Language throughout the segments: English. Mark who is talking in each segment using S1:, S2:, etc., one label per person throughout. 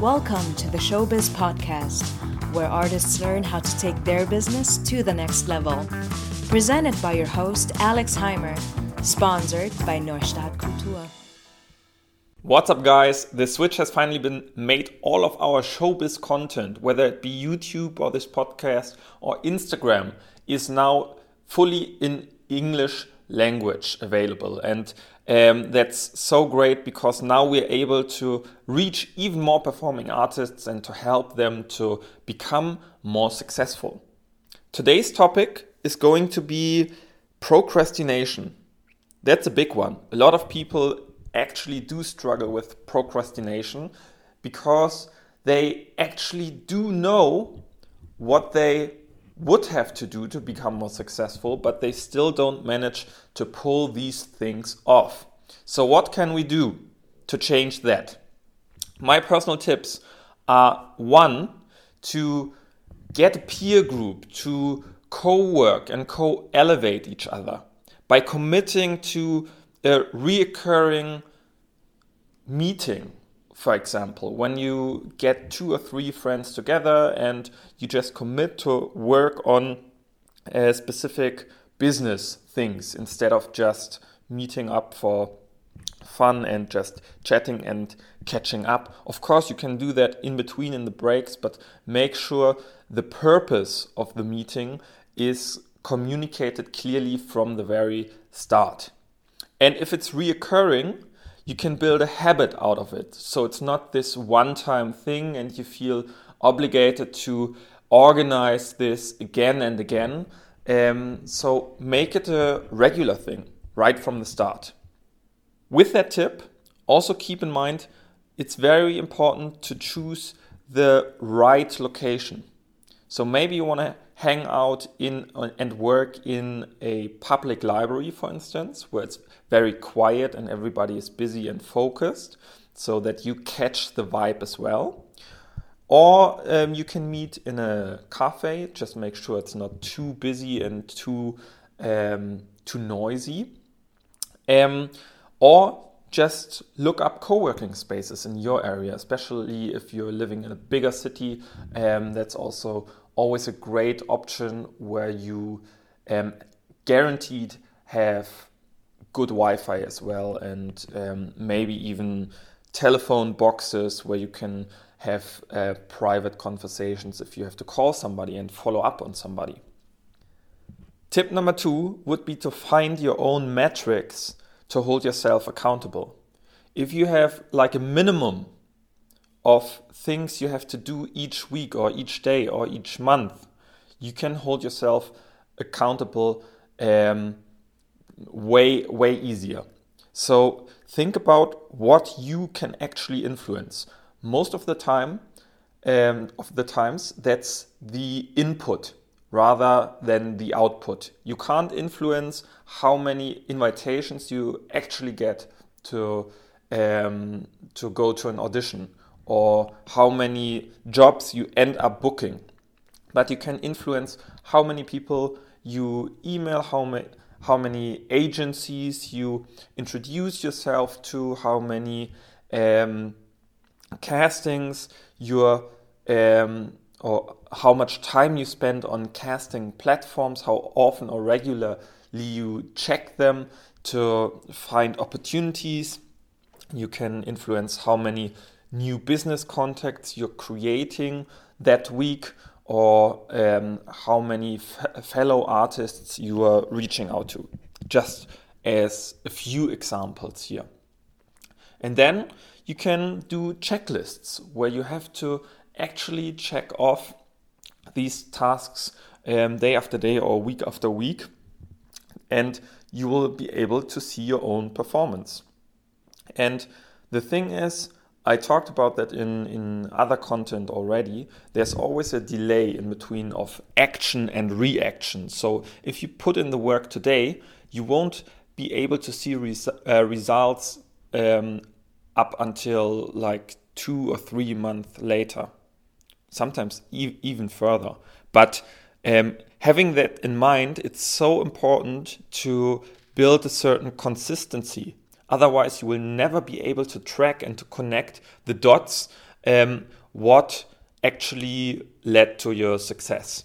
S1: Welcome to the Showbiz Podcast, where artists learn how to take their business to the next level. Presented by your host, Alex Heimer. Sponsored by Neustadt Kultur.
S2: What's up, guys? The switch has finally been made. All of our showbiz content, whether it be YouTube or this podcast or Instagram, is now fully in English language available. And um, that's so great because now we're able to reach even more performing artists and to help them to become more successful. Today's topic is going to be procrastination. That's a big one. A lot of people actually do struggle with procrastination because they actually do know what they would have to do to become more successful, but they still don't manage to pull these things off. So, what can we do to change that? My personal tips are one, to get a peer group to co work and co elevate each other by committing to a reoccurring meeting for example, when you get two or three friends together and you just commit to work on uh, specific business things instead of just meeting up for fun and just chatting and catching up. Of course, you can do that in between in the breaks, but make sure the purpose of the meeting is communicated clearly from the very start. And if it's reoccurring, you can build a habit out of it. So it's not this one time thing and you feel obligated to organize this again and again. Um, so make it a regular thing right from the start. With that tip, also keep in mind it's very important to choose the right location. So maybe you want to hang out in and work in a public library, for instance, where it's very quiet and everybody is busy and focused, so that you catch the vibe as well. Or um, you can meet in a cafe. Just make sure it's not too busy and too um, too noisy. Um, or just look up co-working spaces in your area, especially if you're living in a bigger city. Um, that's also always a great option where you um, guaranteed have good Wi-Fi as well, and um, maybe even telephone boxes where you can have uh, private conversations if you have to call somebody and follow up on somebody. Tip number two would be to find your own metrics to hold yourself accountable. If you have like a minimum of things you have to do each week or each day or each month, you can hold yourself accountable um, way way easier. So think about what you can actually influence. Most of the time, um, of the times, that's the input rather than the output. You can't influence how many invitations you actually get to um, to go to an audition or how many jobs you end up booking. But you can influence how many people you email, how many how many agencies you introduce yourself to, how many um, castings you're um, or how much time you spend on casting platforms, how often or regularly you check them to find opportunities. You can influence how many new business contacts you're creating that week or um, how many fellow artists you are reaching out to, just as a few examples here. And then you can do checklists where you have to actually check off these tasks um, day after day or week after week, and you will be able to see your own performance. And the thing is, I talked about that in, in other content already. There's always a delay in between of action and reaction. So if you put in the work today, you won't be able to see res- uh, results um, up until like two or three months later, sometimes e- even further. But um, having that in mind, it's so important to build a certain consistency Otherwise, you will never be able to track and to connect the dots um, what actually led to your success.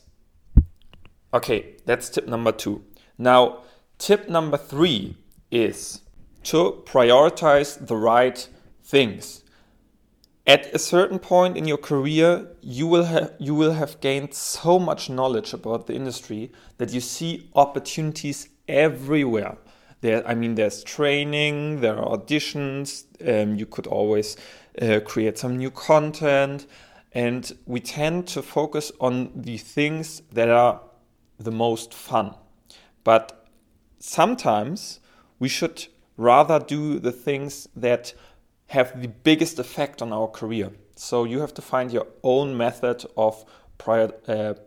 S2: Okay, that's tip number two. Now, tip number three is to prioritize the right things. At a certain point in your career, you will have you will have gained so much knowledge about the industry that you see opportunities everywhere. There, I mean, there's training, there are auditions. Um, you could always uh, create some new content, and we tend to focus on the things that are the most fun. But sometimes we should rather do the things that have the biggest effect on our career. So you have to find your own method of prior, uh,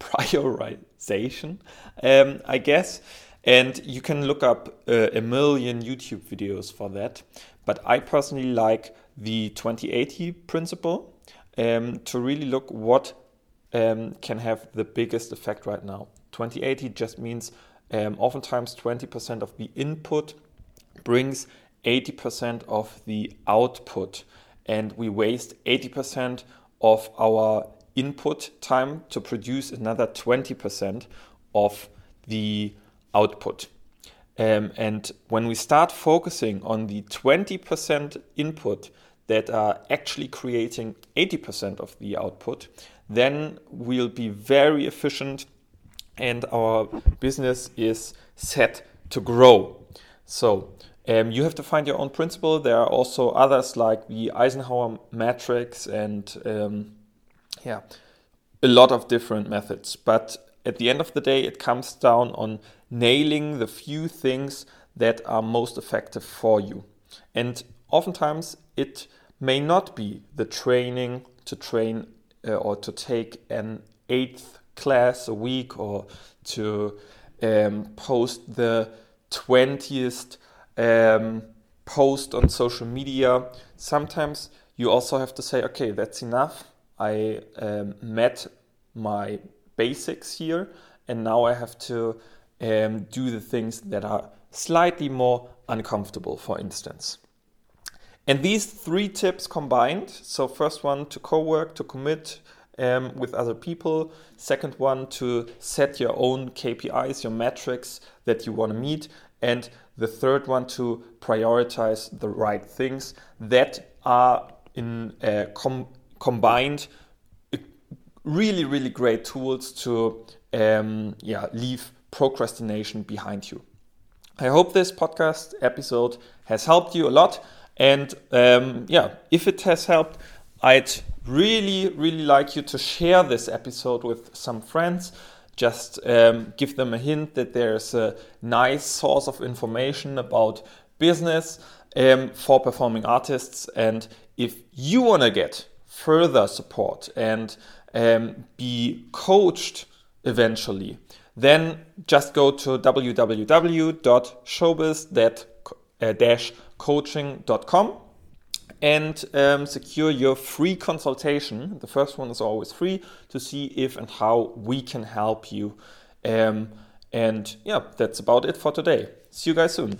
S2: prioritization, um, I guess. And you can look up uh, a million YouTube videos for that. But I personally like the 2080 principle um, to really look what um, can have the biggest effect right now. 2080 just means um, oftentimes 20% of the input brings 80% of the output, and we waste 80% of our input time to produce another 20% of the output. Um, and when we start focusing on the 20% input that are actually creating 80% of the output, then we'll be very efficient and our business is set to grow. So um, you have to find your own principle. There are also others like the Eisenhower matrix and um, yeah, a lot of different methods. But at the end of the day, it comes down on nailing the few things that are most effective for you. And oftentimes, it may not be the training to train uh, or to take an eighth class a week or to um, post the 20th um, post on social media. Sometimes you also have to say, okay, that's enough. I um, met my basics here, and now I have to um, do the things that are slightly more uncomfortable, for instance. And these three tips combined so, first one to co work, to commit um, with other people. Second one to set your own KPIs, your metrics that you want to meet. And the third one to prioritize the right things that are in uh, com- combined uh, really really great tools to um, yeah leave procrastination behind you. I hope this podcast episode has helped you a lot. And um, yeah if it has helped i'd really really like you to share this episode with some friends. Just um, give them a hint that there's a nice source of information about business um, for performing artists. And if you want to get further support and um, be coached eventually, then just go to www.showbiz-coaching.com and um, secure your free consultation. The first one is always free to see if and how we can help you. Um, and yeah, that's about it for today. See you guys soon.